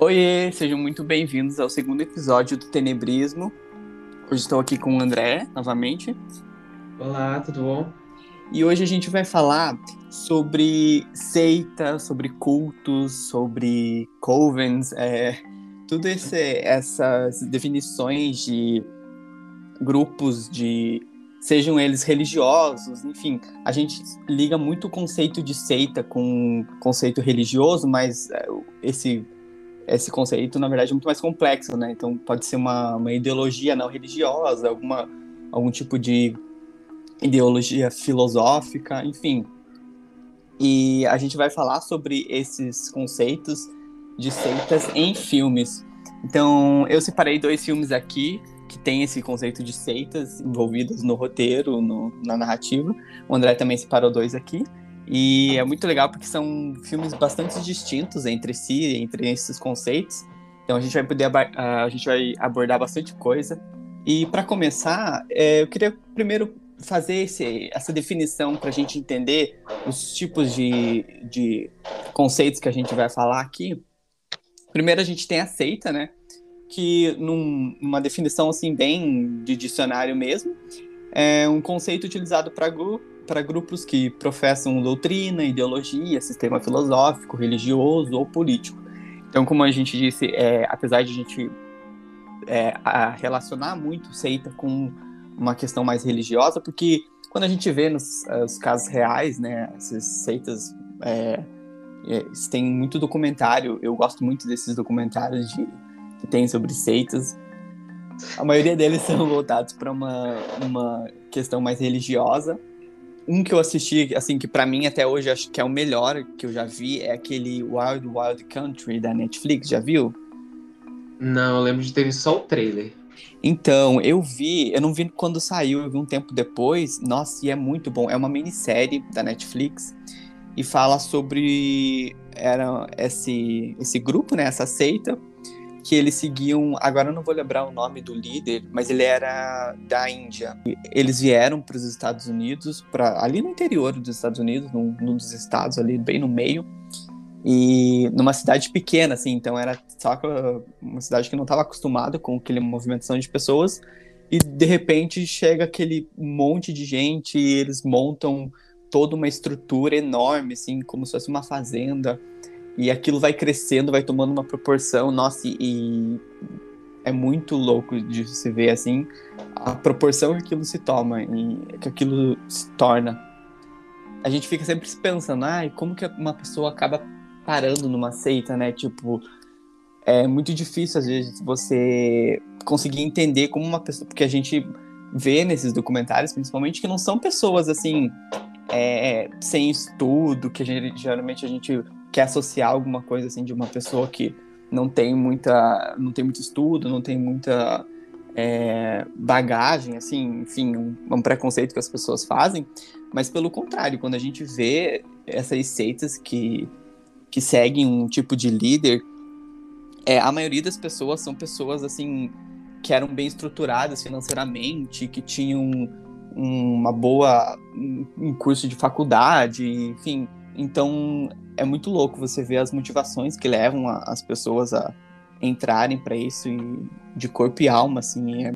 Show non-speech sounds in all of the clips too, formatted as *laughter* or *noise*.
Oiê, sejam muito bem-vindos ao segundo episódio do Tenebrismo. Hoje estou aqui com o André, novamente. Olá, tudo bom? E hoje a gente vai falar sobre seita, sobre cultos, sobre covens, é, tudo esse, essas definições de grupos de sejam eles religiosos, enfim, a gente liga muito o conceito de seita com o conceito religioso, mas é, esse esse conceito, na verdade, é muito mais complexo, né? Então, pode ser uma, uma ideologia não religiosa, alguma, algum tipo de ideologia filosófica, enfim. E a gente vai falar sobre esses conceitos de seitas em filmes. Então, eu separei dois filmes aqui que tem esse conceito de seitas envolvidas no roteiro, no, na narrativa. O André também separou dois aqui. E é muito legal porque são filmes bastante distintos entre si, entre esses conceitos. Então a gente vai poder a gente vai abordar bastante coisa. E para começar, é, eu queria primeiro fazer esse, essa definição para a gente entender os tipos de, de conceitos que a gente vai falar aqui. Primeiro a gente tem a seita, né? Que num, numa definição assim bem de dicionário mesmo, é um conceito utilizado para para grupos que professam doutrina, ideologia, sistema filosófico, religioso ou político. Então, como a gente disse, é, apesar de a gente é, a relacionar muito seita com uma questão mais religiosa, porque quando a gente vê nos os casos reais, né, essas seitas é, é, tem muito documentário. Eu gosto muito desses documentários de, que tem sobre seitas. A maioria deles *laughs* são voltados para uma, uma questão mais religiosa um que eu assisti, assim, que para mim até hoje acho que é o melhor que eu já vi, é aquele Wild Wild Country da Netflix, já viu? Não, eu lembro de ter visto só o trailer. Então, eu vi, eu não vi quando saiu, eu vi um tempo depois. Nossa, e é muito bom. É uma minissérie da Netflix e fala sobre era esse esse grupo, né, essa seita que eles seguiam. Agora eu não vou lembrar o nome do líder, mas ele era da Índia. Eles vieram para os Estados Unidos, para ali no interior dos Estados Unidos, num, num dos estados ali bem no meio, e numa cidade pequena, assim. Então era só uma cidade que não estava acostumada com aquele movimentação de pessoas. E de repente chega aquele monte de gente e eles montam toda uma estrutura enorme, assim, como se fosse uma fazenda e aquilo vai crescendo, vai tomando uma proporção, nossa, e, e é muito louco de se ver assim a proporção que aquilo se toma e que aquilo se torna. A gente fica sempre pensando, ai, como que uma pessoa acaba parando numa seita, né? Tipo, é muito difícil às vezes você conseguir entender como uma pessoa, porque a gente vê nesses documentários, principalmente, que não são pessoas assim é, sem estudo, que a gente, geralmente a gente quer associar alguma coisa assim de uma pessoa que não tem muita não tem muito estudo não tem muita é, bagagem assim enfim um, um, preconceito que as pessoas fazem. Mas pelo contrário quando a gente vê essas seitas que que seguem um tipo de líder é, a maioria das pessoas são pessoas assim que eram bem estruturadas financeiramente que tinham uma boa um curso de faculdade enfim então é muito louco você ver as motivações que levam a, as pessoas a entrarem para isso e de corpo e alma, assim. É...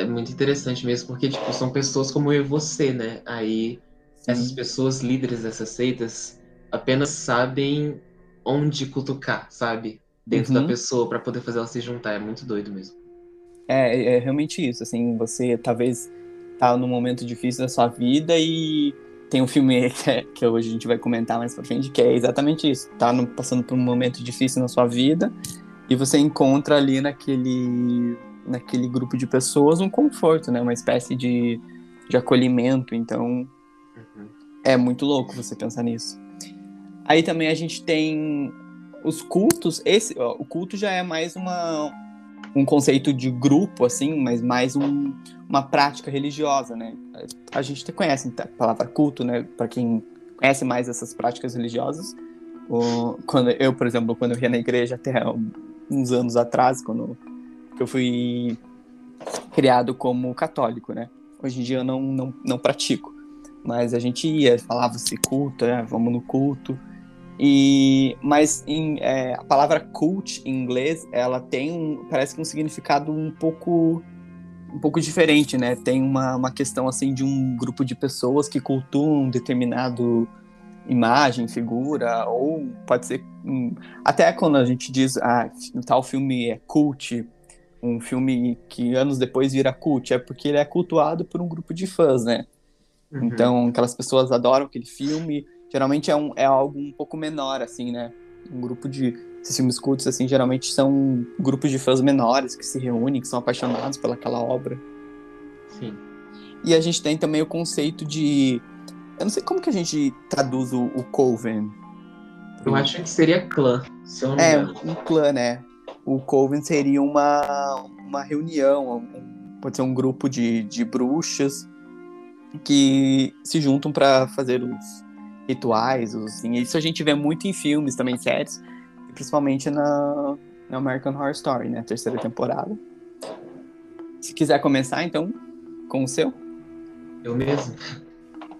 é muito interessante mesmo, porque tipo, são pessoas como eu e você, né? Aí Sim. essas pessoas líderes dessas seitas apenas sabem onde cutucar, sabe? Dentro uhum. da pessoa para poder fazer ela se juntar. É muito doido mesmo. É, é realmente isso, assim, você talvez tá num momento difícil da sua vida e tem um filme que, é, que, hoje a gente vai comentar mais pra frente, que é exatamente isso. Tá no, passando por um momento difícil na sua vida e você encontra ali naquele, naquele grupo de pessoas um conforto, né? Uma espécie de, de acolhimento. Então, uhum. é muito louco você pensar nisso. Aí também a gente tem os cultos. Esse, ó, o culto já é mais uma, um conceito de grupo, assim, mas mais um, uma prática religiosa, né? A gente conhece a palavra culto, né? Para quem conhece mais essas práticas religiosas. O, quando eu, por exemplo, quando eu ia na igreja até uns anos atrás, quando eu fui criado como católico, né? Hoje em dia eu não, não, não pratico, mas a gente ia, falava-se culto, é, vamos no culto. E, mas em, é, a palavra cult em inglês, ela tem um, parece que um significado um pouco um pouco diferente, né? Tem uma, uma questão assim de um grupo de pessoas que cultuam um determinado imagem, figura, ou pode ser um, até quando a gente diz ah, tal filme é cult, um filme que anos depois vira cult, é porque ele é cultuado por um grupo de fãs, né? Uhum. Então, aquelas pessoas adoram aquele filme, geralmente é, um, é algo um pouco menor, assim, né? Um grupo de. Esses filmes cultos, assim, geralmente são grupos de fãs menores que se reúnem, que são apaixonados pelaquela obra. Sim. E a gente tem também o conceito de. Eu não sei como que a gente traduz o, o Coven. Eu acho que seria clã, se eu não É, um clã, né? O Coven seria uma, uma reunião, pode ser um grupo de, de bruxas que se juntam para fazer os, rituais, assim. Isso a gente vê muito em filmes também, séries, principalmente na, na American Horror Story, né? Terceira temporada. Se quiser começar, então, com o seu. Eu mesmo.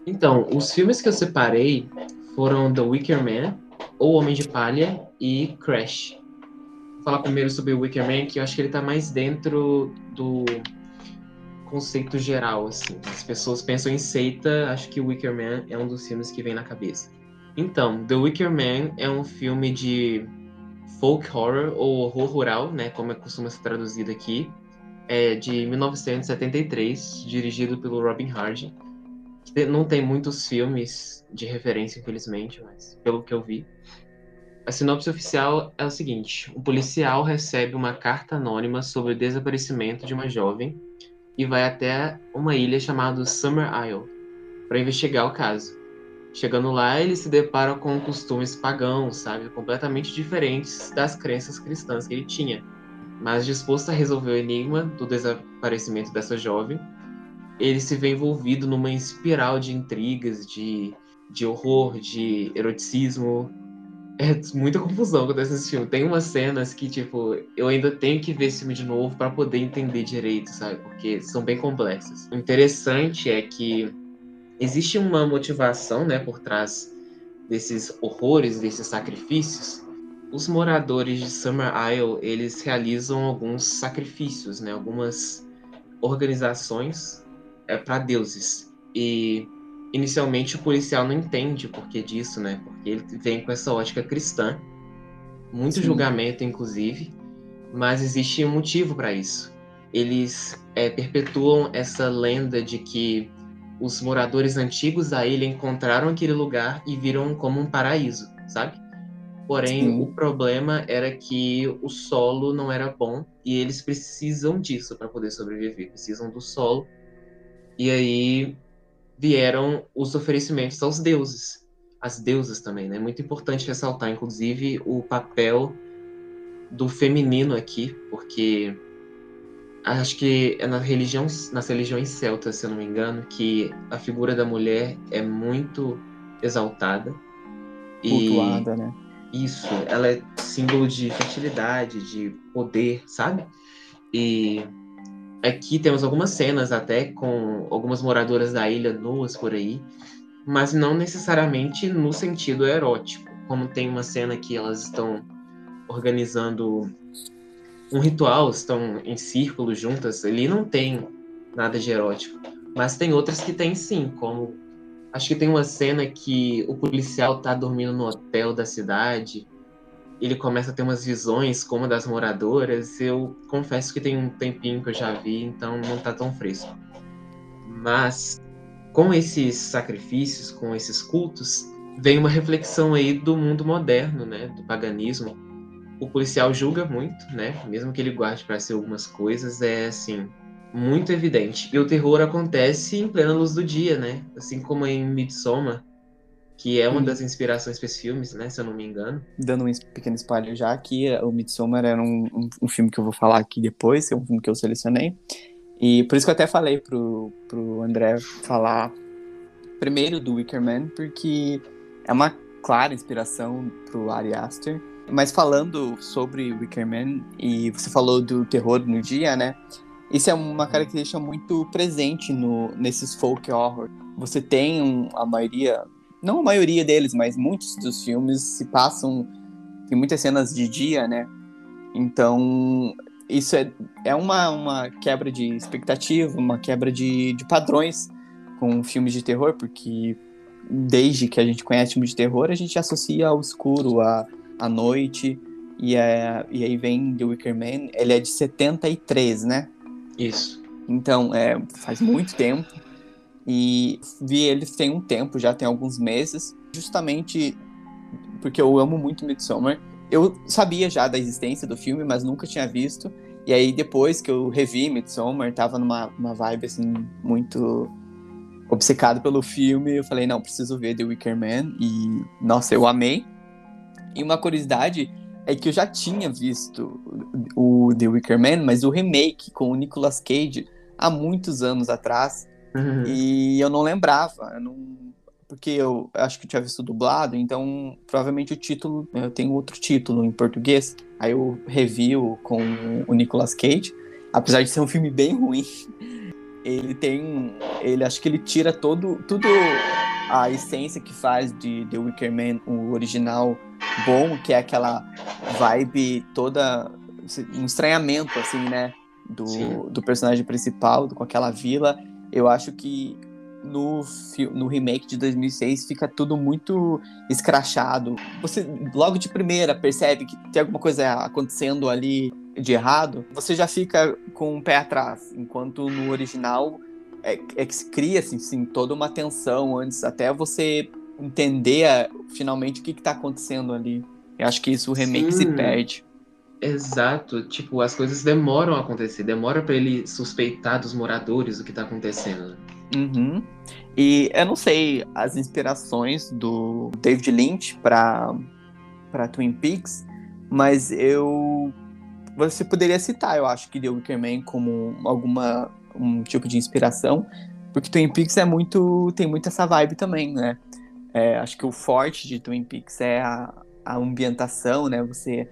Então, os filmes que eu separei foram The Wicker Man, O Homem de Palha e Crash. Vou falar primeiro sobre o Wicker Man, que eu acho que ele tá mais dentro do conceito geral, assim. As pessoas pensam em seita, acho que o Wicker Man é um dos filmes que vem na cabeça. Então, The Wicker Man é um filme de folk horror ou horror rural, né, como é costuma ser traduzido aqui, é de 1973, dirigido pelo Robin Hardy. Não tem muitos filmes de referência, infelizmente, mas pelo que eu vi. A sinopse oficial é o seguinte: um policial recebe uma carta anônima sobre o desaparecimento de uma jovem e vai até uma ilha chamada Summer Isle para investigar o caso. Chegando lá, ele se depara com costumes pagãos, sabe, completamente diferentes das crenças cristãs que ele tinha. Mas disposto a resolver o enigma do desaparecimento dessa jovem, ele se vê envolvido numa espiral de intrigas, de, de horror, de eroticismo, é muita confusão eu assisto filme. Tem umas cenas que, tipo, eu ainda tenho que ver esse filme de novo para poder entender direito, sabe? Porque são bem complexas. O interessante é que existe uma motivação, né, por trás desses horrores, desses sacrifícios. Os moradores de Summer Isle, eles realizam alguns sacrifícios, né, algumas organizações é, para deuses. E inicialmente o policial não entende o porquê disso, né? Porque ele vem com essa ótica cristã, muito Sim. julgamento, inclusive, mas existe um motivo para isso. Eles é, perpetuam essa lenda de que os moradores antigos da ilha encontraram aquele lugar e viram como um paraíso, sabe? Porém, Sim. o problema era que o solo não era bom e eles precisam disso para poder sobreviver, precisam do solo. E aí vieram os oferecimentos aos deuses, às deusas também, né? É muito importante ressaltar, inclusive, o papel do feminino aqui, porque acho que é na religião, nas religiões celtas, se eu não me engano, que a figura da mulher é muito exaltada. Cultuada, e... né? Isso, ela é símbolo de fertilidade, de poder, sabe? E Aqui temos algumas cenas até com algumas moradoras da ilha nuas por aí, mas não necessariamente no sentido erótico. Como tem uma cena que elas estão organizando um ritual, estão em círculo juntas, ali não tem nada de erótico. Mas tem outras que tem sim, como acho que tem uma cena que o policial tá dormindo no hotel da cidade ele começa a ter umas visões como das moradoras. Eu confesso que tem um tempinho que eu já vi, então não tá tão fresco. Mas com esses sacrifícios, com esses cultos, vem uma reflexão aí do mundo moderno, né, do paganismo. O policial julga muito, né, mesmo que ele guarde para si algumas coisas, é assim, muito evidente. E o terror acontece em plena luz do dia, né? Assim como em Midsommar, que é uma das inspirações para esse filme, né, se eu não me engano. Dando um pequeno spoiler já aqui, o Midsommar era um, um, um, filme que eu vou falar aqui depois, é um filme que eu selecionei. E por isso que eu até falei pro, pro André falar primeiro do Wicker Man, porque é uma clara inspiração pro Ari Aster. Mas falando sobre Wicker Man, e você falou do terror no dia, né? Isso é uma característica muito presente no, nesses folk horror. Você tem um, a maioria não a maioria deles, mas muitos dos filmes se passam. Tem muitas cenas de dia, né? Então, isso é, é uma, uma quebra de expectativa, uma quebra de, de padrões com filmes de terror, porque desde que a gente conhece filmes de terror, a gente associa ao escuro, à, à noite, e, é, e aí vem The Wicker Man, ele é de 73, né? Isso. Então, é, faz muito tempo. E vi ele tem um tempo, já tem alguns meses, justamente porque eu amo muito Midsommar. Eu sabia já da existência do filme, mas nunca tinha visto. E aí, depois que eu revi Midsommar, tava numa uma vibe, assim, muito obcecado pelo filme. Eu falei, não, preciso ver The Wicker Man. E, nossa, eu amei. E uma curiosidade é que eu já tinha visto o The Wicker Man, mas o remake com o Nicolas Cage há muitos anos atrás. Uhum. E eu não lembrava. Eu não... Porque eu acho que eu tinha visto dublado, então provavelmente o título. Eu tenho outro título em português. Aí eu review com o Nicolas Cage. Apesar de ser um filme bem ruim, *laughs* ele tem. Ele acho que ele tira todo, tudo a essência que faz de The Wicker Man, o original bom, que é aquela vibe toda. Um estranhamento, assim, né? Do, do personagem principal, com aquela vila. Eu acho que no, no remake de 2006 fica tudo muito escrachado. Você logo de primeira percebe que tem alguma coisa acontecendo ali de errado, você já fica com o pé atrás, enquanto no original é, é que se cria assim, toda uma tensão antes até você entender finalmente o que está acontecendo ali. Eu acho que isso o remake Sim. se perde. Exato, tipo, as coisas demoram a acontecer, demora para ele suspeitar dos moradores o que tá acontecendo. Uhum. E eu não sei as inspirações do David Lynch para para Twin Peaks, mas eu você poderia citar, eu acho que The Wicker Man como alguma um tipo de inspiração, porque Twin Peaks é muito tem muito essa vibe também, né? É, acho que o forte de Twin Peaks é a, a ambientação, né? Você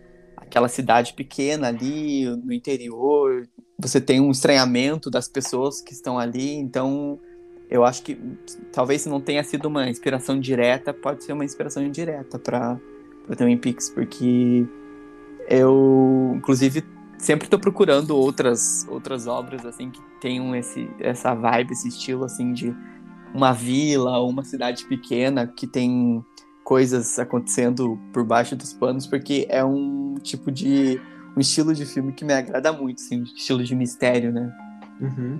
aquela cidade pequena ali no interior, você tem um estranhamento das pessoas que estão ali, então eu acho que talvez não tenha sido uma inspiração direta, pode ser uma inspiração indireta para Twin Peaks, porque eu, inclusive, sempre estou procurando outras outras obras assim que tenham esse essa vibe, esse estilo assim de uma vila ou uma cidade pequena que tem coisas acontecendo por baixo dos panos, porque é um tipo de. um estilo de filme que me agrada muito, assim, estilo de mistério, né? Uhum.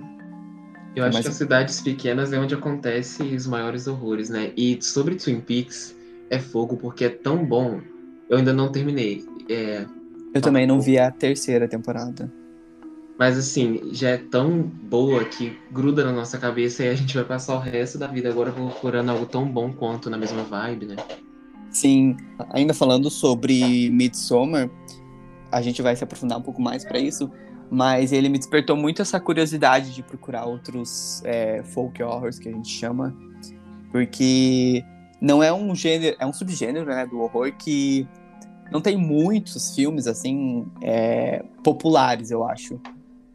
Eu acho Mas... que as cidades pequenas é onde acontecem os maiores horrores, né? E sobre Twin Peaks, é fogo porque é tão bom. Eu ainda não terminei. É... Eu também não vi a terceira temporada. Mas assim, já é tão boa que gruda na nossa cabeça e a gente vai passar o resto da vida agora procurando algo tão bom quanto na mesma vibe, né? Sim, ainda falando sobre Midsommar, a gente vai se aprofundar um pouco mais para isso, mas ele me despertou muito essa curiosidade de procurar outros é, folk horrors que a gente chama, porque não é um gênero, é um subgênero né, do horror que não tem muitos filmes assim é, populares, eu acho.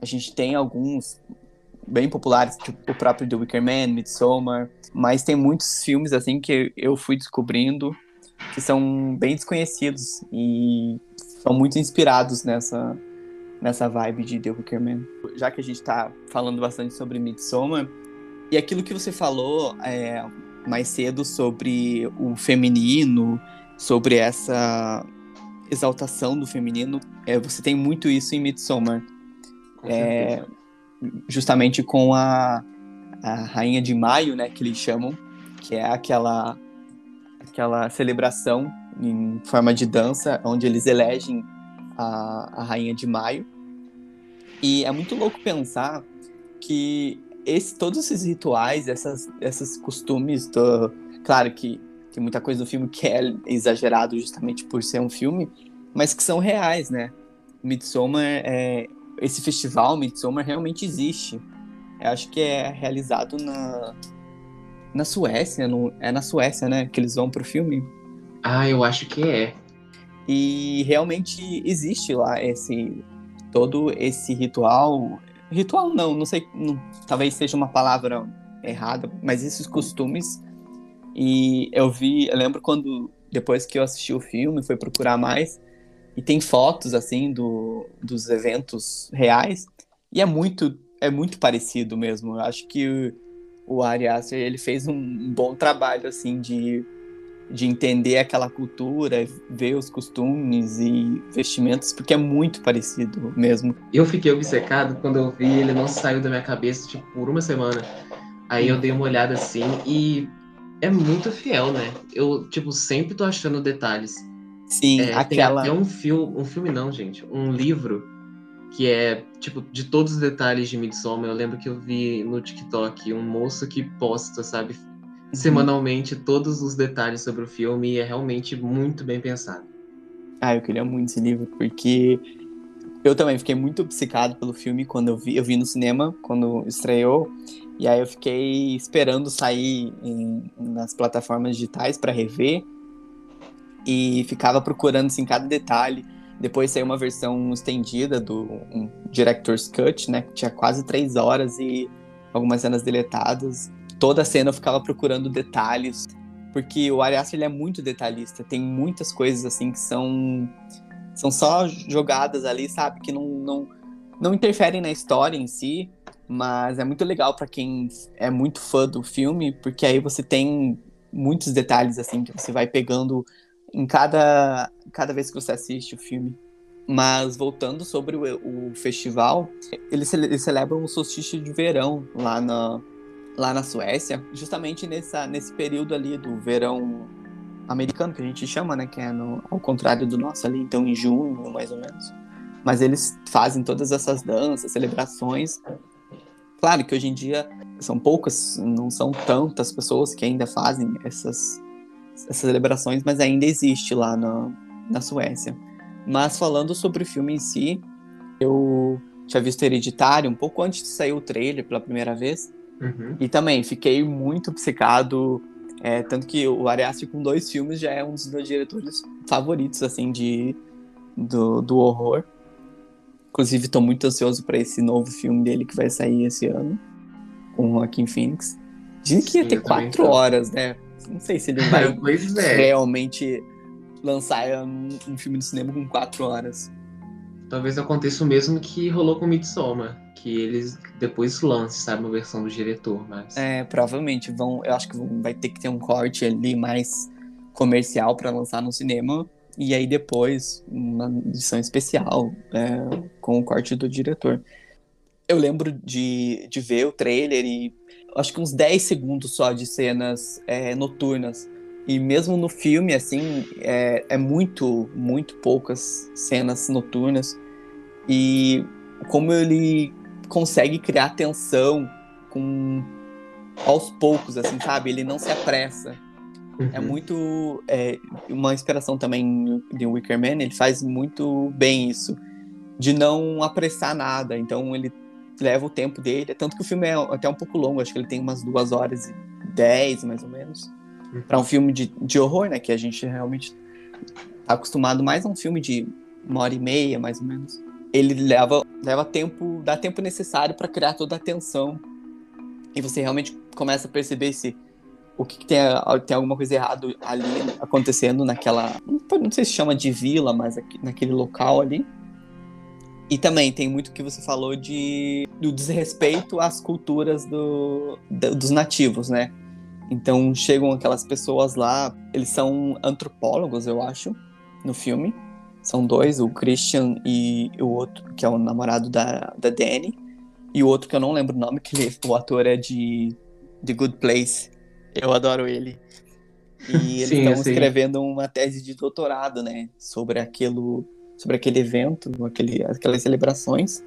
A gente tem alguns bem populares, tipo o próprio The Wicker Man, Midsommar, mas tem muitos filmes assim que eu fui descobrindo que são bem desconhecidos e são muito inspirados nessa nessa vibe de The Wicker Man. Já que a gente está falando bastante sobre Midsommar, e aquilo que você falou é, mais cedo sobre o feminino, sobre essa exaltação do feminino, é, você tem muito isso em Midsommar é, justamente com a, a Rainha de Maio, né, que eles chamam, que é aquela, aquela celebração em forma de dança, onde eles elegem a, a Rainha de Maio. E é muito louco pensar que esse, todos esses rituais, essas, esses costumes, do, claro que tem muita coisa no filme que é exagerado justamente por ser um filme, mas que são reais, né? Midsommar é, esse festival Midsommar realmente existe. Eu acho que é realizado na na Suécia, no, é na Suécia, né, que eles vão pro filme. Ah, eu acho que é. E realmente existe lá esse todo esse ritual, ritual não, não sei, não, talvez seja uma palavra errada, mas esses costumes E eu vi, eu lembro quando, depois que eu assisti o filme, fui procurar mais, e tem fotos, assim, do, dos eventos reais, e é muito, é muito parecido mesmo. Eu acho que o, o Ari Aster, ele fez um, bom trabalho, assim, de de entender aquela cultura, ver os costumes e vestimentos, porque é muito parecido mesmo. Eu fiquei obcecado quando eu vi, ele não saiu da minha cabeça, tipo, por uma semana. Aí eu dei uma olhada assim e é muito fiel, né? Eu, tipo, sempre tô achando detalhes. Sim, é, aquela. Tem até um filme, um filme não, gente, um livro que é, tipo, de todos os detalhes de Midsommar. Eu lembro que eu vi no TikTok um moço que posta, sabe, Uhum. semanalmente todos os detalhes sobre o filme e é realmente muito bem pensado. Ah, eu queria muito esse livro, porque eu também fiquei muito obcecado pelo filme quando eu vi, eu vi no cinema, quando estreou, e aí eu fiquei esperando sair em, nas plataformas digitais para rever, e ficava procurando assim, cada detalhe. Depois saiu uma versão estendida do um Director's Cut, né, que tinha quase três horas e algumas cenas deletadas. Toda a cena eu ficava procurando detalhes, porque o Ari Aster ele é muito detalhista, tem muitas coisas assim que são são só jogadas ali, sabe, que não não, não interferem na história em si, mas é muito legal para quem é muito fã do filme, porque aí você tem muitos detalhes assim que você vai pegando em cada cada vez que você assiste o filme. Mas voltando sobre o, o festival, eles, eles celebram o solstício de verão lá na, lá na Suécia, justamente nessa, nesse período ali do verão americano, que a gente chama, né? Que é no, ao contrário do nosso ali, então em junho, mais ou menos. Mas eles fazem todas essas danças, celebrações. Claro que hoje em dia são poucas, não são tantas pessoas que ainda fazem essas, essas celebrações, mas ainda existe lá na, na Suécia. Mas falando sobre o filme em si, eu tinha visto Hereditário um pouco antes de sair o trailer pela primeira vez. Uhum. E também fiquei muito obcecado. É, tanto que o Arias com dois filmes já é um dos meus diretores favoritos, assim, de, do, do horror. Inclusive, estou muito ansioso para esse novo filme dele que vai sair esse ano, com o Joaquin Phoenix. Dizem que ia ter quatro horas, né? Não sei se ele vai *laughs* é. realmente lançar um, um filme de cinema com quatro horas. Talvez aconteça o mesmo que rolou com Midsommar que eles depois lancem, sabe, uma versão do diretor, mas... É, provavelmente vão, eu acho que vão, vai ter que ter um corte ali mais comercial para lançar no cinema, e aí depois uma edição especial é, com o corte do diretor. Eu lembro de, de ver o trailer e acho que uns 10 segundos só de cenas é, noturnas. E mesmo no filme, assim, é, é muito, muito poucas cenas noturnas. E como ele consegue criar tensão com aos poucos, assim, sabe? Ele não se apressa. É uhum. É muito. É, uma inspiração também de Wicker Man, ele faz muito bem isso. De não apressar nada. Então ele leva o tempo dele. Tanto que o filme é até um pouco longo, acho que ele tem umas duas horas e dez, mais ou menos. Uhum. Para um filme de, de horror, né? Que a gente realmente tá acostumado mais a um filme de uma hora e meia, mais ou menos ele leva, leva tempo, dá tempo necessário para criar toda a tensão. E você realmente começa a perceber se o que, que tem, tem alguma coisa errada ali acontecendo naquela. Não sei se chama de vila, mas aqui, naquele local ali. E também tem muito que você falou de do desrespeito às culturas do, do, dos nativos, né? Então chegam aquelas pessoas lá, eles são antropólogos, eu acho, no filme. São dois, o Christian e o outro, que é o namorado da, da Danny. E o outro que eu não lembro o nome, que ele, o ator é de The Good Place. Eu adoro ele. E eles estão escrevendo uma tese de doutorado, né? Sobre aquilo, sobre aquele evento, aquele, aquelas celebrações.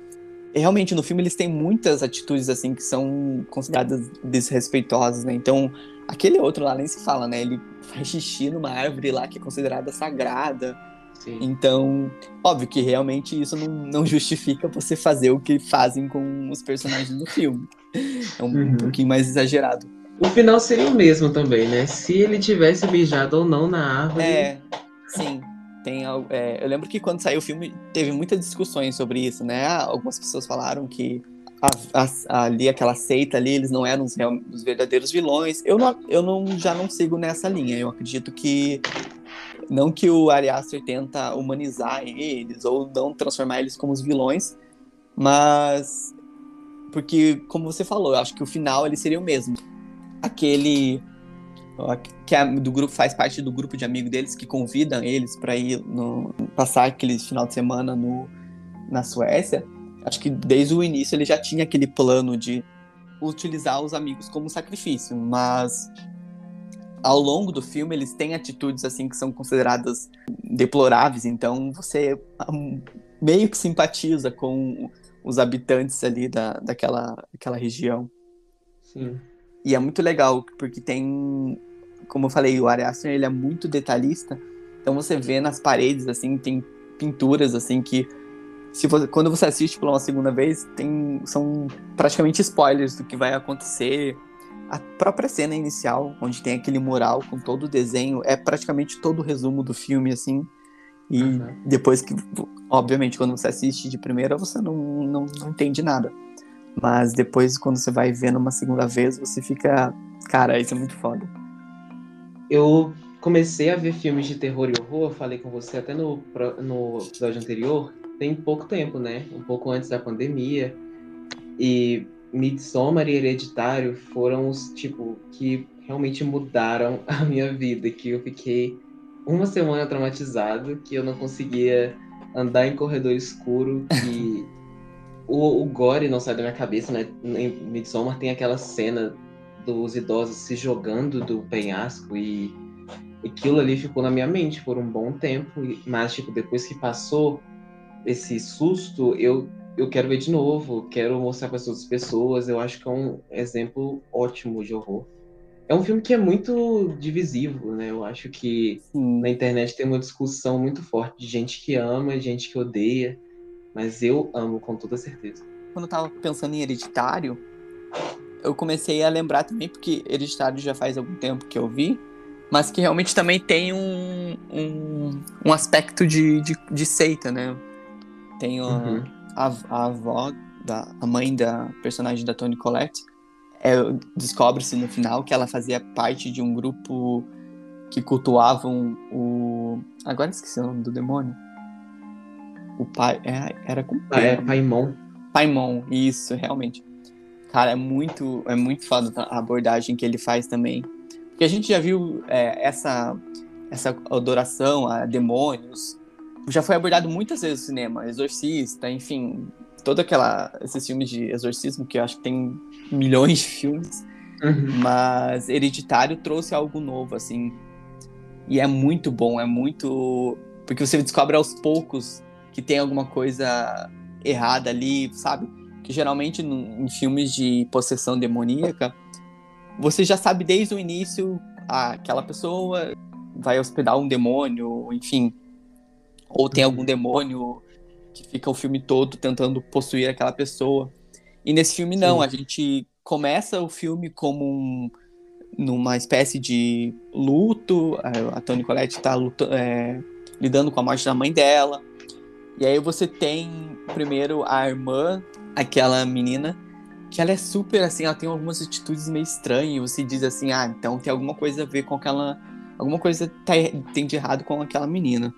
E realmente, no filme, eles têm muitas atitudes, assim, que são consideradas desrespeitosas, né? Então, aquele outro lá nem se fala, né? Ele faz xixi numa árvore lá que é considerada sagrada. Sim. Então, óbvio que realmente isso não, não, justifica você fazer o que fazem com os personagens do filme. É um, uhum. um pouquinho mais exagerado. O final seria o mesmo também, né? Se ele tivesse beijado ou não na árvore. É, sim. Tem, é, eu lembro que quando saiu o filme teve muitas discussões sobre isso, né? Ah, algumas pessoas falaram que a, a, ali aquela seita ali, eles não eram os, real, os verdadeiros vilões. Eu, não, eu não, já não sigo nessa linha. Eu acredito que não que o Ari Aster tenta humanizar eles ou não transformar eles como os vilões, mas porque como você falou, eu acho que o final ele seria o mesmo. Aquele que do grupo faz parte do grupo de amigos deles que convidam eles para ir no, passar aquele final de semana no, na Suécia acho que desde o início ele já tinha aquele plano de utilizar os amigos como sacrifício, mas ao longo do filme eles têm atitudes assim que são consideradas deploráveis, então você hum, meio que simpatiza com os habitantes ali da, daquela, daquela região. Sim. E é muito legal, porque tem, como eu falei, o Ari Aster, ele é muito detalhista, então você vê nas paredes, assim, tem pinturas, assim, que se você, quando você assiste pela uma segunda vez, tem, são praticamente spoilers do que vai acontecer. A própria cena inicial, onde tem aquele mural com todo o desenho, é praticamente todo o resumo do filme, assim. E uhum. depois que, obviamente, quando você assiste de primeira, você não, não, não entende nada. Mas depois, quando você vai vendo uma segunda vez, você fica. Cara, isso é muito foda. Eu comecei a ver filmes de terror e horror, falei com você até no, no episódio anterior, tem pouco tempo, né? Um pouco antes da pandemia. E Midsommar e Hereditário foram os, tipo, que realmente mudaram *laughs* a minha vida, que eu fiquei uma semana traumatizado, que eu não conseguia andar em corredor escuro, que o, o gore não sai da minha cabeça, né? Em Midsommar tem aquela cena dos idosos se jogando do penhasco e aquilo ali ficou na minha mente por um bom tempo, mas tipo, depois que passou, esse susto, eu, eu quero ver de novo, quero mostrar para as outras pessoas. Eu acho que é um exemplo ótimo de horror. É um filme que é muito divisivo, né? Eu acho que Sim. na internet tem uma discussão muito forte de gente que ama, gente que odeia, mas eu amo com toda certeza. Quando eu tava pensando em Hereditário, eu comecei a lembrar também, porque Hereditário já faz algum tempo que eu vi, mas que realmente também tem um, um, um aspecto de, de, de seita, né? Tem a, uhum. a, a, avó, da, a mãe da personagem da Toni Collette. É, Descobre-se no final que ela fazia parte de um grupo que cultuavam o. Agora esqueci o nome do demônio. O pai. É, era com ah, é Paimon. Paimon, isso, realmente. Cara, é muito, é muito foda a abordagem que ele faz também. Porque a gente já viu é, essa, essa adoração a demônios já foi abordado muitas vezes no cinema, Exorcista, enfim, todo aquela esses filmes de exorcismo que eu acho que tem milhões de filmes, uhum. mas Hereditário trouxe algo novo assim. E é muito bom, é muito porque você descobre aos poucos que tem alguma coisa errada ali, sabe? Que geralmente em filmes de possessão demoníaca, você já sabe desde o início ah, aquela pessoa vai hospedar um demônio, enfim, ou tem algum demônio que fica o filme todo tentando possuir aquela pessoa. E nesse filme não, Sim. a gente começa o filme como um, numa espécie de luto, a Toni Collette está é, lidando com a morte da mãe dela. E aí você tem primeiro a irmã, aquela menina, que ela é super assim, ela tem algumas atitudes meio estranhas, você diz assim, ah, então tem alguma coisa a ver com aquela. Alguma coisa tá, tem de errado com aquela menina.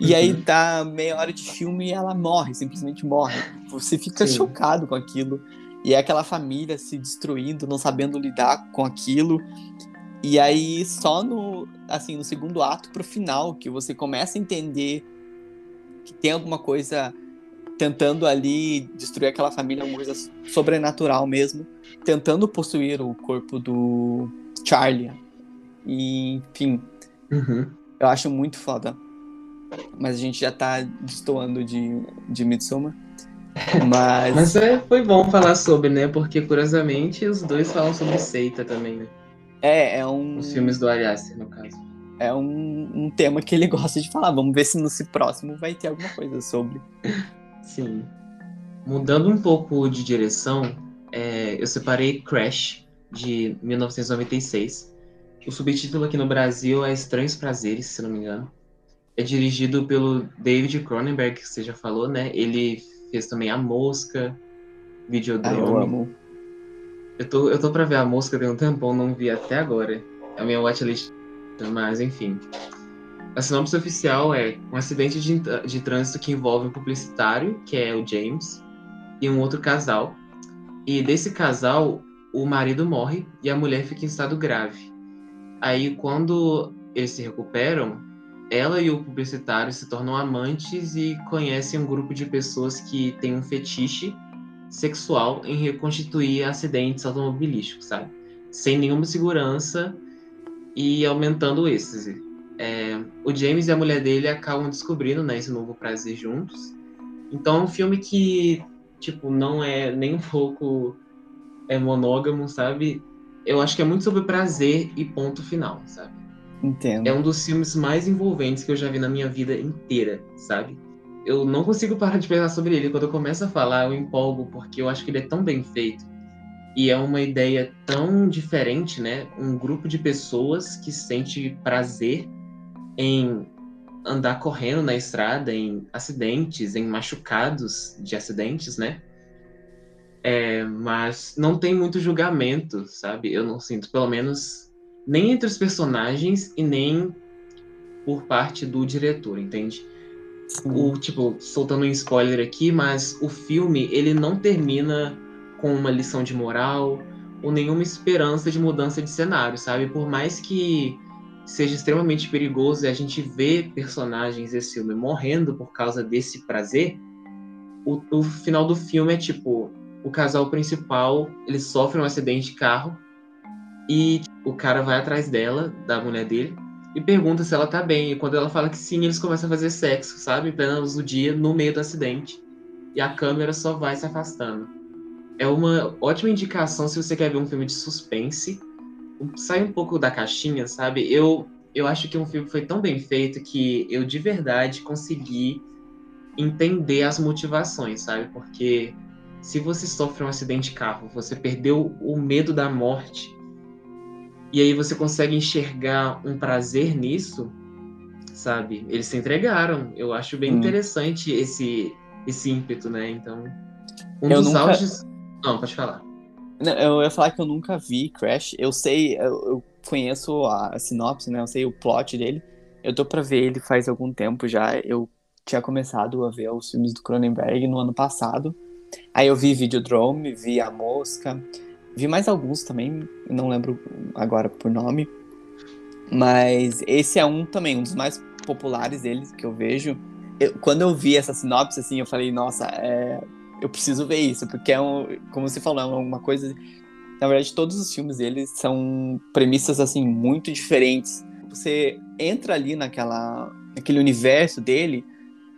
E aí uhum. dá meia hora de filme e ela morre, simplesmente morre. Você fica Sim. chocado com aquilo. E é aquela família se destruindo, não sabendo lidar com aquilo. E aí só no assim, no segundo ato pro final que você começa a entender que tem alguma coisa tentando ali destruir aquela família, uma coisa sobrenatural mesmo, tentando possuir o corpo do Charlie. E, enfim, uhum. eu acho muito foda mas a gente já tá destoando de, de Midsommar. Mas... mas é, foi bom falar sobre, né? Porque, curiosamente, os dois falam sobre seita também, né? É, é um... Os filmes do Ari no caso. É um, um tema que ele *laughs* gosta de falar. Vamos ver se no próximo vai ter alguma coisa sobre. Sim. Mudando um pouco de direção, é, eu separei Crash, de 1996. O subtítulo aqui no Brasil é Estranhos Prazeres, se não me engano é dirigido pelo David Cronenberg, que você já falou, né? Ele fez também A Mosca. Videodrome. Ah, eu amo. Eu tô, eu tô pra ver a música tem um tempão, não vi até agora. É a minha watchlist, mas enfim. A sinopse oficial é um acidente de, de trânsito que envolve um publicitário, que é o James, e um outro casal. E desse casal, o marido morre e a mulher fica em estado grave. Aí, quando eles se recuperam, ela e o publicitário se tornam amantes e conhecem um grupo de pessoas que tem um fetiche sexual em reconstituir acidentes automobilísticos, sabe? Sem nenhuma segurança e aumentando o êxtase. É, o James e a mulher dele acabam descobrindo né, esse novo prazer juntos. Então é um filme que, tipo, não é nem um *laughs* pouco é monógamo, sabe? Eu acho que é muito sobre prazer e ponto final, sabe? Entendo. É um dos filmes mais envolventes que eu já vi na minha vida inteira, sabe? Eu não consigo parar de pensar sobre ele. Quando eu começo a falar, eu empolgo, porque eu acho que ele é tão bem feito. E é uma ideia tão diferente, né? Um grupo de pessoas que sente prazer em andar correndo na estrada, em acidentes, em machucados de acidentes, né? É, mas não tem muito julgamento, sabe? Eu não sinto, pelo menos, nem entre os personagens e nem por parte do diretor, entende? O, tipo, soltando um spoiler aqui, mas o filme, ele não termina com uma lição de moral ou nenhuma esperança de mudança de cenário, sabe? Por mais que seja extremamente perigoso e a gente vê personagens desse filme morrendo por causa desse prazer, o, o final do filme é tipo, o casal principal, ele sofre um acidente de carro e o cara vai atrás dela, da mulher dele, e pergunta se ela tá bem. E quando ela fala que sim, eles começam a fazer sexo, sabe? Em do dia, no meio do acidente. E a câmera só vai se afastando. É uma ótima indicação se você quer ver um filme de suspense. Sai um pouco da caixinha, sabe? Eu, eu acho que um filme foi tão bem feito que eu de verdade consegui entender as motivações, sabe? Porque se você sofre um acidente de carro, você perdeu o medo da morte, e aí você consegue enxergar um prazer nisso, sabe? Eles se entregaram. Eu acho bem hum. interessante esse, esse ímpeto, né? Então, um eu dos nunca... auges. Não, pode falar. Não, eu ia falar que eu nunca vi Crash. Eu sei, eu, conheço a, a, sinopse, né? Eu sei o plot dele. Eu tô pra ver ele faz algum tempo já. Eu tinha começado a ver os filmes do Cronenberg no ano passado. Aí eu vi Videodrome, vi A Mosca, vi mais alguns também, não lembro agora por nome. Mas esse é um também, um dos mais populares deles que eu vejo. Eu, quando eu vi essa sinopse, assim, eu falei, nossa, é, eu preciso ver isso, porque é um, como você falou, é uma coisa. Na verdade, todos os filmes deles são premissas assim muito diferentes. Você entra ali naquela, naquele universo dele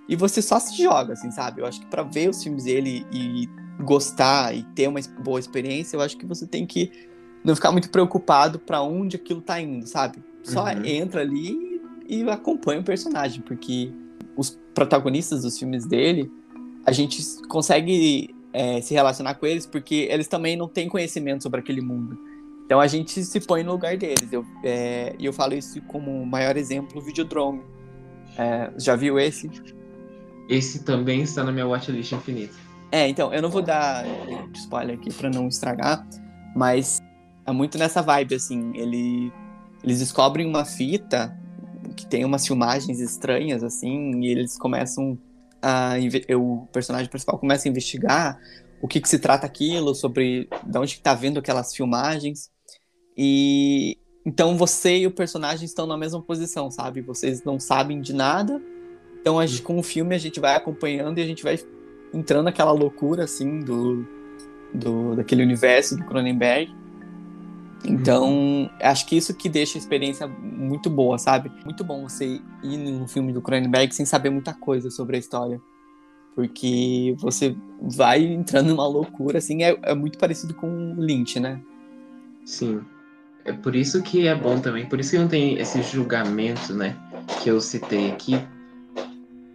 e você só se joga, assim, sabe? Eu acho que para ver os filmes dele e gostar e ter uma boa experiência, eu acho que você tem que não ficar muito preocupado para onde aquilo tá indo, sabe? Só uhum. entra ali e acompanha o personagem, porque os protagonistas dos filmes dele, a gente consegue é, se relacionar com eles porque eles também não têm conhecimento sobre aquele mundo. Então a gente se põe no lugar deles. E eu, é, eu falo isso como maior exemplo, o Videodrome. É, já viu esse? Esse também está na minha watchlist infinita. É, então, eu não vou dar spoiler aqui pra não estragar, mas é muito nessa vibe, assim. Ele, eles descobrem uma fita que tem umas filmagens estranhas, assim, e eles começam a. O personagem principal começa a investigar o que, que se trata aquilo, sobre de onde que tá vendo aquelas filmagens. E então você e o personagem estão na mesma posição, sabe? Vocês não sabem de nada então, a gente, com o filme, a gente vai acompanhando e a gente vai entrando naquela loucura, assim, do, do daquele universo do Cronenberg. Então, uhum. acho que isso que deixa a experiência muito boa, sabe? Muito bom você ir num filme do Cronenberg sem saber muita coisa sobre a história. Porque você vai entrando numa loucura, assim, é, é muito parecido com Lynch, né? Sim. É por isso que é bom também, por isso que não tem esse julgamento, né? Que eu citei aqui,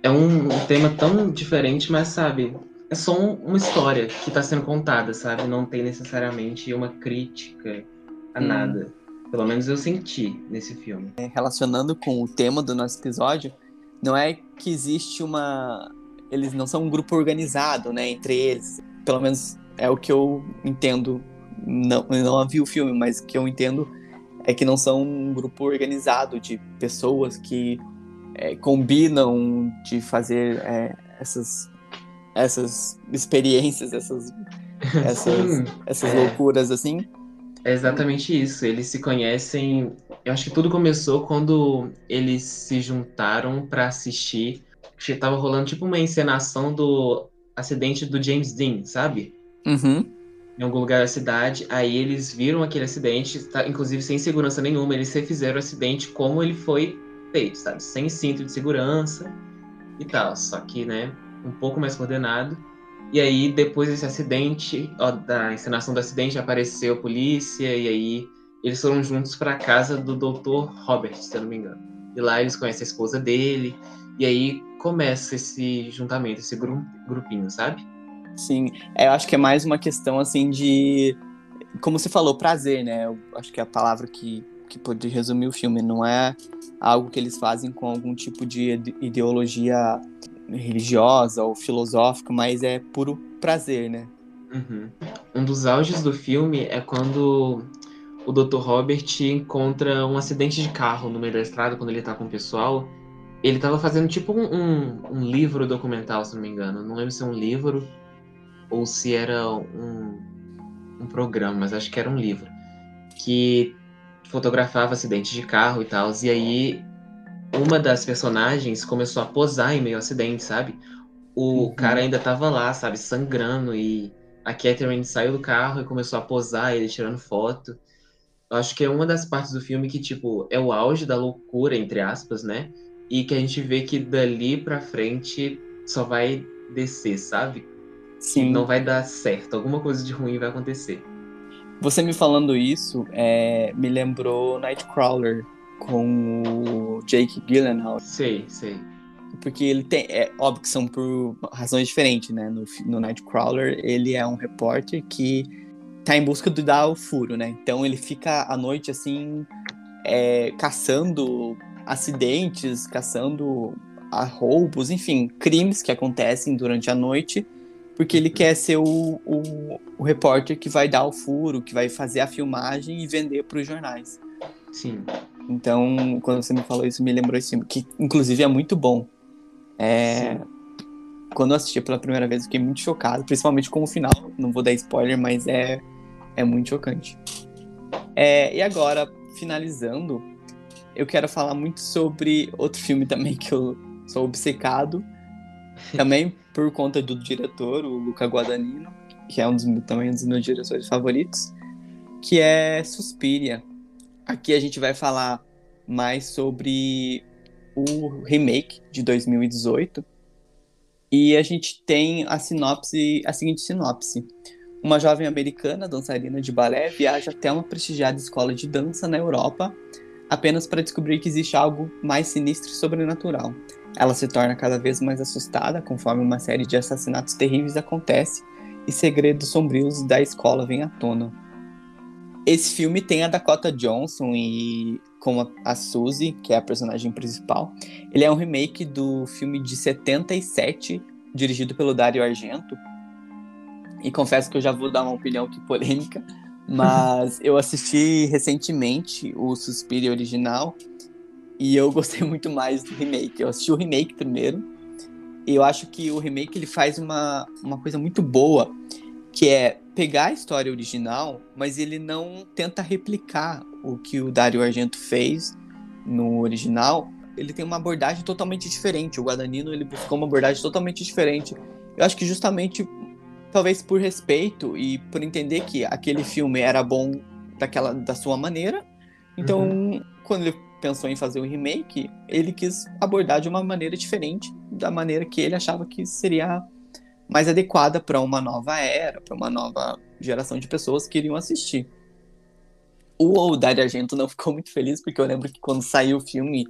é um, um tema tão diferente, mas sabe, é só um, uma história que está sendo contada, sabe? Não tem necessariamente uma crítica a hum. nada. Pelo menos eu senti nesse filme. É, relacionando com o tema do nosso episódio, não é que existe uma. Eles não são um grupo organizado, né? Entre eles. Pelo menos é o que eu entendo. Não, eu não vi o filme, mas o que eu entendo é que não são um grupo organizado de pessoas que é, combinam de fazer é, essas, essas experiências, essas, *laughs* essas, essas é. loucuras assim. É exatamente isso. Eles se conhecem. Eu acho que tudo começou quando eles se juntaram para assistir. Tava rolando tipo uma encenação do acidente do James Dean, sabe? Uhum. Em algum lugar da cidade. Aí eles viram aquele acidente, tá, inclusive sem segurança nenhuma. Eles refizeram o acidente como ele foi feito, sabe? Sem cinto de segurança e tal. Só que, né, um pouco mais coordenado. E aí, depois desse acidente, ó, da encenação do acidente, apareceu a polícia, e aí eles foram juntos para casa do Dr. Robert, se eu não me engano. E lá eles conhecem a esposa dele, e aí começa esse juntamento, esse grupinho, sabe? Sim, é, eu acho que é mais uma questão assim de. Como você falou, prazer, né? Eu acho que é a palavra que, que pode resumir o filme. Não é algo que eles fazem com algum tipo de ideologia religiosa ou filosófica, mas é puro prazer, né? Uhum. Um dos auges do filme é quando o Dr. Robert encontra um acidente de carro no meio da estrada, quando ele tá com o pessoal. Ele tava fazendo tipo um, um, um livro documental, se não me engano. Não lembro se é um livro ou se era um, um programa, mas acho que era um livro. Que fotografava acidentes de carro e tal. E aí uma das personagens começou a posar em meio ao acidente, sabe? O uhum. cara ainda tava lá, sabe, sangrando e a Catherine saiu do carro e começou a posar, ele tirando foto. Eu acho que é uma das partes do filme que, tipo, é o auge da loucura, entre aspas, né? E que a gente vê que dali pra frente só vai descer, sabe? Sim. Não vai dar certo, alguma coisa de ruim vai acontecer. Você me falando isso é, me lembrou Nightcrawler, com o Jake Gyllenhaal. Sei, sei. Porque ele tem. É óbvio que são por razões diferentes, né? No, no Nightcrawler, ele é um repórter que tá em busca de dar o furo, né? Então ele fica à noite assim. É, caçando acidentes, caçando roubos, enfim, crimes que acontecem durante a noite, porque ele quer ser o, o, o repórter que vai dar o furo, que vai fazer a filmagem e vender para os jornais. Sim. Então, quando você me falou isso, me lembrou esse filme, que inclusive é muito bom. É... Quando eu assisti pela primeira vez, fiquei muito chocado, principalmente com o final. Não vou dar spoiler, mas é, é muito chocante. É... E agora, finalizando, eu quero falar muito sobre outro filme também que eu sou obcecado. Também por conta do diretor, o Luca Guadagnino, que é um dos, também um dos meus diretores favoritos, que é Suspiria. Aqui a gente vai falar mais sobre o remake de 2018. E a gente tem a sinopse, a seguinte sinopse. Uma jovem americana, dançarina de balé, viaja até uma prestigiada escola de dança na Europa apenas para descobrir que existe algo mais sinistro e sobrenatural. Ela se torna cada vez mais assustada conforme uma série de assassinatos terríveis acontece e segredos sombrios da escola vêm à tona. Esse filme tem a Dakota Johnson e com a, Suzy, que é a personagem principal. Ele é um remake do filme de 77, dirigido pelo Dario Argento. E confesso que eu já vou dar uma opinião aqui polêmica, mas *laughs* eu assisti recentemente o Suspiria original e eu gostei muito mais do remake. Eu assisti o remake primeiro e eu acho que o remake ele faz uma, uma coisa muito boa, que é pegar a história original, mas ele não tenta replicar o que o Dario Argento fez no original. Ele tem uma abordagem totalmente diferente. O Guadagnino ele buscou uma abordagem totalmente diferente. Eu acho que justamente talvez por respeito e por entender que aquele filme era bom daquela da sua maneira. Então, uhum. quando ele pensou em fazer o um remake, ele quis abordar de uma maneira diferente da maneira que ele achava que seria mais adequada para uma nova era, para uma nova geração de pessoas que iriam assistir. O Dario Argento não *laughs* ficou muito feliz, porque eu lembro que quando saiu o filme,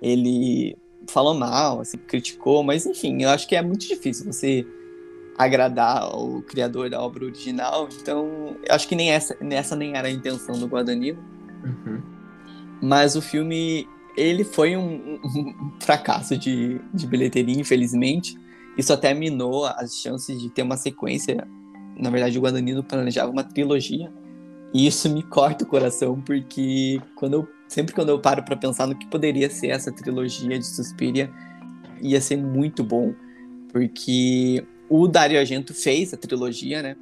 ele falou mal, assim, criticou, mas enfim, eu acho que é muito difícil você agradar o criador da obra original, então eu acho que nem essa, nem era a intenção do Guadagnino. Uhum. Mas o filme, ele foi um, *laughs* um fracasso de, de bilheteria, infelizmente. Isso até minou as chances de ter uma sequência na verdade, o Guadagnino planejava uma trilogia. E isso me corta o coração, porque quando eu, sempre quando eu paro para pensar no que poderia ser essa trilogia de Suspiria, ia ser muito bom. Porque o Dario Argento fez a trilogia, né?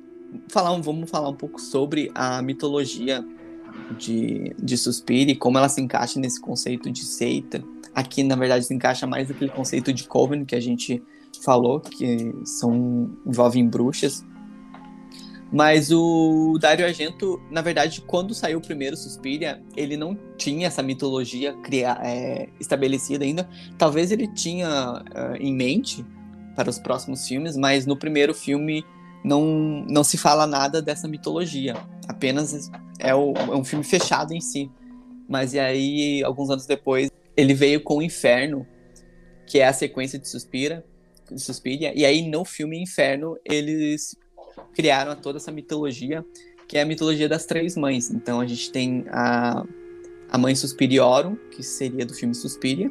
Falar, vamos falar um pouco sobre a mitologia de, de Suspiria e como ela se encaixa nesse conceito de seita. Aqui, na verdade, se encaixa mais naquele conceito de Coven que a gente falou, que são envolvem bruxas. Mas o Dario Argento, na verdade, quando saiu o primeiro Suspiria, ele não tinha essa mitologia criar, é, estabelecida ainda. Talvez ele tinha uh, em mente para os próximos filmes, mas no primeiro filme não, não se fala nada dessa mitologia. Apenas é, o, é um filme fechado em si. Mas e aí, alguns anos depois, ele veio com o Inferno, que é a sequência de Suspira, Suspiria. E aí, no filme Inferno, eles criaram toda essa mitologia, que é a mitologia das três mães. Então, a gente tem a, a mãe Suspiriorum, que seria do filme Suspiria.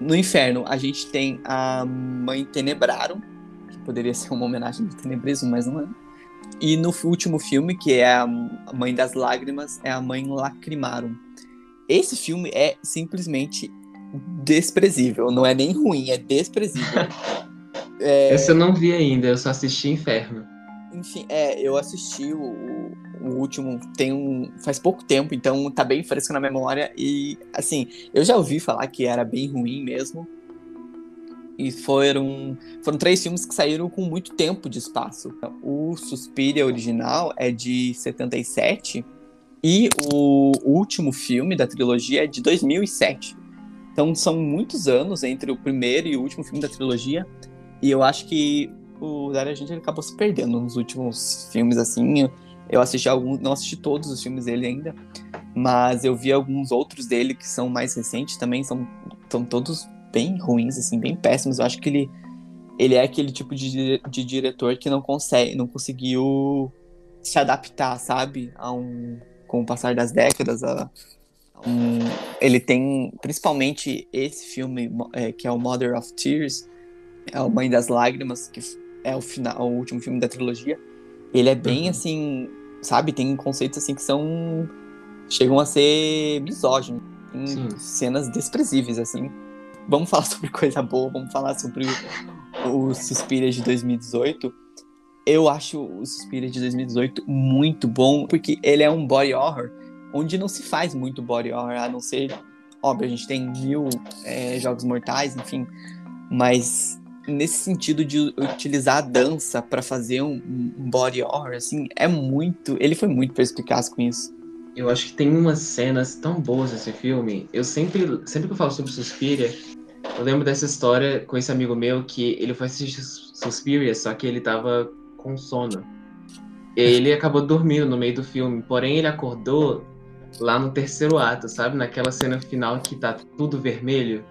No Inferno, a gente tem a mãe Tenebrarum, que poderia ser uma homenagem do Tenebrismo, mas não é. E no último filme, que é a Mãe das Lágrimas, é a Mãe Lacrimarum. Esse filme é simplesmente desprezível. Não é nem ruim, é desprezível. *laughs* é... Esse eu não vi ainda, eu só assisti Inferno. Enfim, é, eu assisti o, o último tem um faz pouco tempo, então tá bem fresco na memória e assim, eu já ouvi falar que era bem ruim mesmo, e foram, foram três filmes que saíram com muito tempo de espaço. O Suspiria original é de 77 e o último filme da trilogia é de 2007. Então são muitos anos entre o primeiro e o último filme da trilogia. E eu acho que o Dario Argento acabou se perdendo nos últimos filmes, assim. Eu assisti alguns, não assisti todos os filmes dele ainda, mas eu vi alguns outros dele que são mais recentes também, são, são todos bem ruins, assim, bem péssimos. Eu acho que ele, ele é aquele tipo de, de diretor que não consegue, não conseguiu se adaptar, sabe? A um, com o passar das décadas, a, a um, ele tem, principalmente esse filme, é, que é o Mother of Tears, é o Mãe das Lágrimas, que é o final, o último filme da trilogia. Ele é bem uhum. assim, sabe? Tem conceitos assim que são chegam a ser misóginos, tem Sim. cenas desprezíveis assim vamos falar *laughs* sobre coisa boa, vamos falar sobre o, o Suspiria de 2018. Eu acho o Suspiria de 2018 muito bom, porque ele é um body horror, onde não se faz muito body horror, a não ser, óbvio, a gente tem mil é, jogos mortais, enfim, mas nesse sentido de utilizar a dança para fazer um, body horror, assim, é muito. Ele foi muito perspicaz com isso. Eu acho que tem umas cenas tão boas nesse filme. Eu sempre, sempre que eu falo sobre Suspiria, eu lembro dessa história com esse amigo meu que ele foi assistir Suspiria, só que ele tava com sono. E ele acabou dormindo no meio do filme, porém ele acordou lá no terceiro ato, sabe? Naquela cena final que tá tudo vermelho.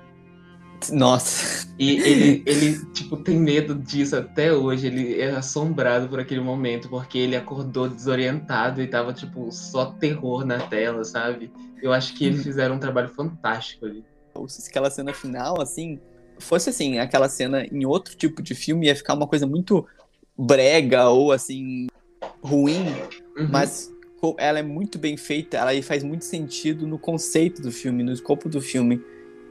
Nossa. E ele, ele, tipo, tem medo disso até hoje. Ele é assombrado por aquele momento, porque ele acordou desorientado e tava, tipo, só terror na tela, sabe? Eu acho que eles fizeram um trabalho fantástico ali se aquela cena final, assim, fosse assim, aquela cena em outro tipo de filme, ia ficar uma coisa muito brega ou assim, ruim, uhum. mas ela é muito bem feita, ela faz muito sentido no conceito do filme, no escopo do filme.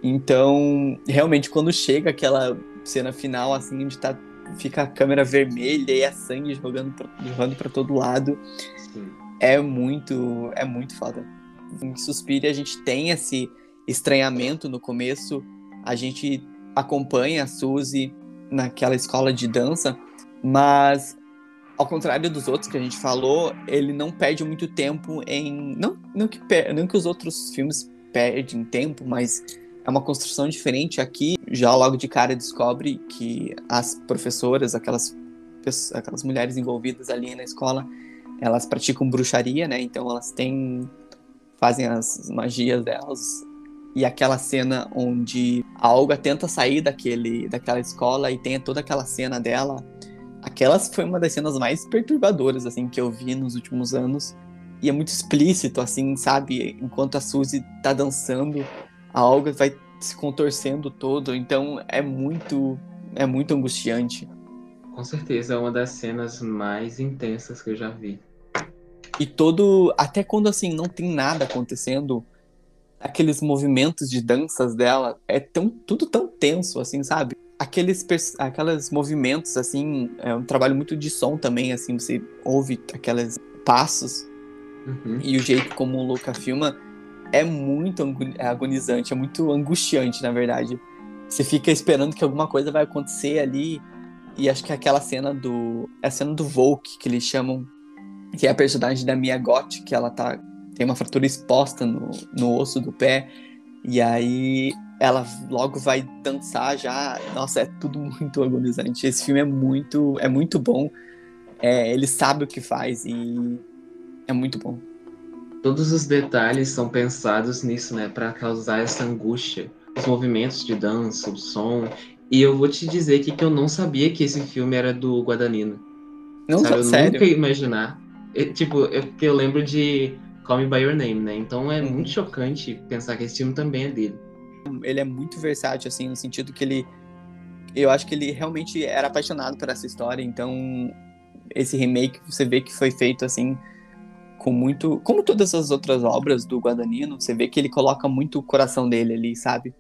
Então, realmente, quando chega aquela cena final, assim, onde tá, fica a câmera vermelha e a sangue jogando pra, jogando pra todo lado, Sim. é muito, é muito foda. Em Suspire, a gente tem esse estranhamento no começo. A gente acompanha a Suzy naquela escola de dança, mas ao contrário dos outros que a gente falou, ele não perde muito tempo em não não que não que os outros filmes perdem tempo, mas é uma construção diferente aqui. Já logo de cara descobre que as professoras, aquelas aquelas mulheres envolvidas ali na escola, elas praticam bruxaria, né? Então elas têm fazem as magias delas e aquela cena onde a Olga tenta sair daquele, daquela escola e tem toda aquela cena dela. Aquela foi uma das cenas mais perturbadoras, assim, que eu vi nos últimos anos. E é muito explícito, assim, sabe? Enquanto a Suzy tá dançando, a Olga vai se contorcendo todo. Então é muito, é muito angustiante. Com certeza, é uma das cenas mais intensas que eu já vi. E todo. Até quando assim não tem nada acontecendo, aqueles movimentos de danças dela é tão, tudo tão tenso, assim, sabe? Aqueles, aqueles movimentos, assim, é um trabalho muito de som também, assim, você ouve aqueles passos uhum. e o jeito como o Luca filma é muito agonizante, é muito angustiante, na verdade. Você fica esperando que alguma coisa vai acontecer ali. E acho que é aquela cena do. É a cena do Volk, que eles chamam. Que é a personagem da Mia Gotti, que ela tá. Tem uma fratura exposta no, no osso do pé. E aí ela logo vai dançar já. Nossa, é tudo *laughs* muito agonizante. Esse filme é muito, é muito bom. É, ele sabe o que faz e é muito bom. Todos os detalhes são pensados nisso, né, para causar essa angústia. Os movimentos de dança, o som. E eu vou te dizer que, que eu não sabia que esse filme era do Guadagnino. Não, Sabe? Eu sério? nunca ia imaginar. Eu, tipo, eu, porque eu lembro de Call Me By Your Name, né? Então é uhum. muito chocante pensar que esse filme também é dele. Ele é muito versátil, assim, no sentido que ele. Eu acho que ele realmente era apaixonado por essa história, então esse remake você vê que foi feito assim com muito, como todas as outras obras do Guadagnino, você vê que ele coloca muito o coração dele ali, sabe?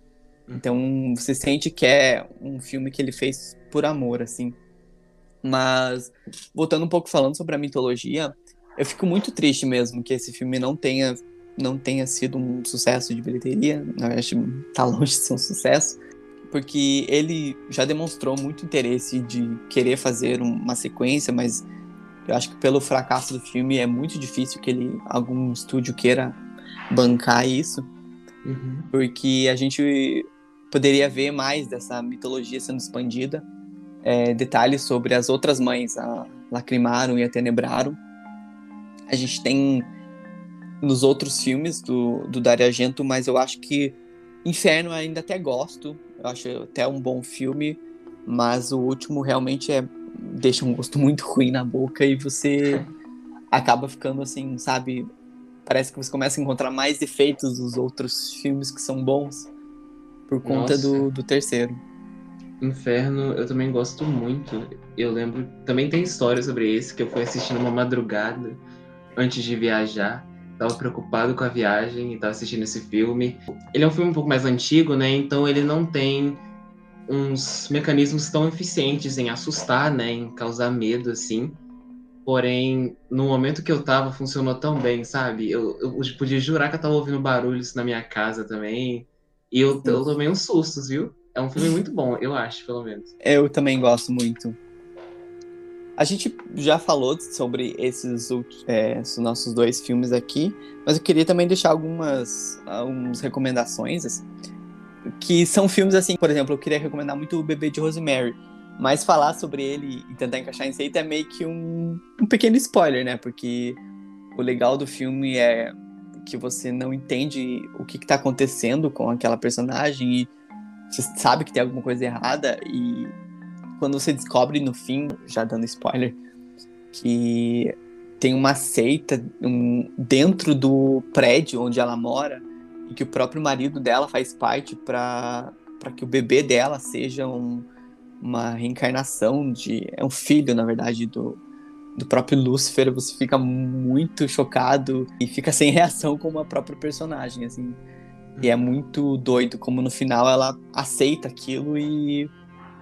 Uhum. Então você sente que é um filme que ele fez por amor, assim. Mas voltando um pouco falando sobre a mitologia, eu fico muito triste mesmo que esse filme não tenha não tenha sido um sucesso de bilheteria, na verdade tá longe de ser um sucesso, porque ele já demonstrou muito interesse de querer fazer uma sequência, mas eu acho que pelo fracasso do filme é muito difícil que ele algum estúdio queira bancar isso, uhum. porque a gente poderia ver mais dessa mitologia sendo expandida, é, detalhes sobre as outras mães, a Lacrimaram e a Tenebraram. A gente tem nos outros filmes do, do Dario Argento, mas eu acho que Inferno ainda até gosto, eu acho até um bom filme, mas o último realmente é deixa um gosto *laughs* muito ruim na boca e você acaba ficando assim, sabe? Parece que você começa a encontrar mais defeitos dos outros filmes que são bons por conta do, do terceiro. Inferno, eu também gosto muito. Eu lembro, também tem história sobre esse que eu fui assistindo uma madrugada antes de viajar. Tava preocupado com a viagem e tava assistindo esse filme. Ele é um filme um pouco mais antigo, né? Então ele não tem uns mecanismos tão eficientes em assustar, né, em causar medo, assim. Porém, no momento que eu tava, funcionou tão bem, sabe? Eu, eu podia jurar que eu tava ouvindo barulhos na minha casa também. E eu, eu tomei uns sustos, viu? É um filme muito bom, eu acho, pelo menos. Eu também gosto muito. A gente já falou sobre esses, é, esses nossos dois filmes aqui, mas eu queria também deixar algumas, algumas recomendações. Assim que são filmes assim, por exemplo, eu queria recomendar muito o Bebê de Rosemary, mas falar sobre ele e tentar encaixar em seita é meio que um, um pequeno spoiler, né? Porque o legal do filme é que você não entende o que está acontecendo com aquela personagem e você sabe que tem alguma coisa errada e quando você descobre no fim, já dando spoiler, que tem uma seita um, dentro do prédio onde ela mora e que o próprio marido dela faz parte para que o bebê dela seja um, uma reencarnação de. É um filho, na verdade, do, do próprio Lúcifer. Você fica muito chocado e fica sem *laughs* reação com a própria personagem, assim. E é muito doido como no final ela aceita aquilo e,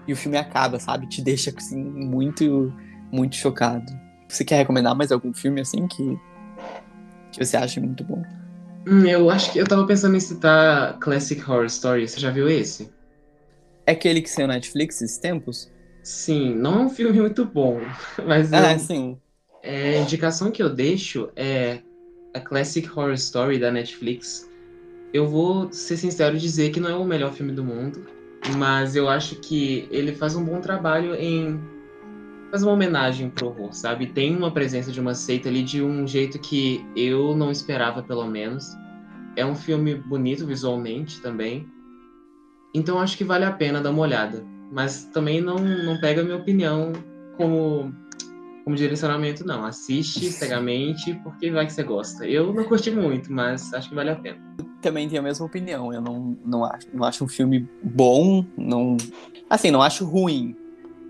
e o filme acaba, sabe? Te deixa assim muito, muito chocado. Você quer recomendar mais algum filme assim que, que você acha muito bom? Hum, eu acho que eu tava pensando em citar Classic Horror Story. Você já viu esse? É aquele que saiu na Netflix esses tempos? Sim, não é um filme muito bom, *laughs* mas ah, eu, sim. É, a indicação que eu deixo é a Classic Horror Story da Netflix. Eu vou ser sincero e dizer que não é o melhor filme do mundo, mas eu acho que ele faz um bom trabalho em fazer uma homenagem pro horror, sabe? Tem uma presença de uma seita ali de um jeito que eu não esperava, pelo menos. É um filme bonito visualmente também. Então acho que vale a pena dar uma olhada. Mas também não, não pega a minha opinião como, como direcionamento, não. Assiste cegamente porque vai que você gosta. Eu não curti muito, mas acho que vale a pena. Também tenho a mesma opinião. Eu não, não, acho, não acho um filme bom. Não, assim, não acho ruim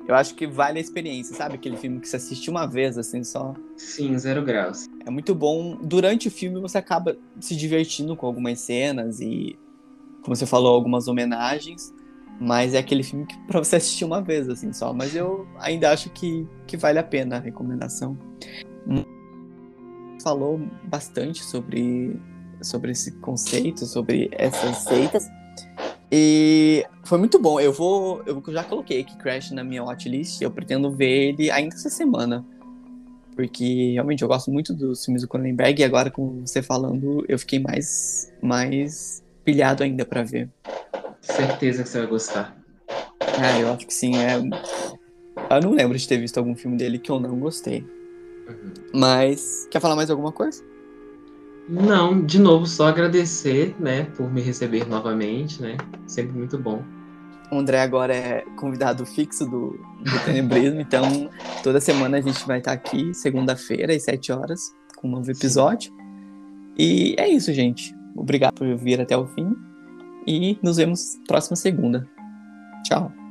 Eu acho que vale a experiência, sabe? Aquele filme que você assiste uma vez, assim, só. Sim, zero graus. É muito bom. Durante o filme você acaba se divertindo com algumas cenas e, como você falou, algumas homenagens. Mas é aquele filme que pra você assistir uma vez, assim, só. Mas eu ainda acho que, que vale a pena a recomendação. Falou bastante sobre, sobre esse conceito, sobre essas seitas. E foi muito bom. Eu vou. Eu já coloquei aqui Crash na minha watchlist. Eu pretendo ver ele ainda essa semana. Porque realmente eu gosto muito dos filmes do Cronenberg e agora com você falando, eu fiquei mais, mais pilhado ainda para ver. Certeza que você vai gostar. Ah, eu acho que sim. É... Eu não lembro de ter visto algum filme dele que eu não gostei. Uhum. Mas, quer falar mais alguma coisa? Não, de novo, só agradecer, né, por me receber novamente, né? Sempre muito bom. O André agora é convidado fixo do, do Tenebrismo, então toda semana a gente vai estar aqui, segunda-feira, às 7 horas, com um novo episódio. Sim. E é isso, gente. Obrigado por vir até o fim. E nos vemos próxima segunda. Tchau.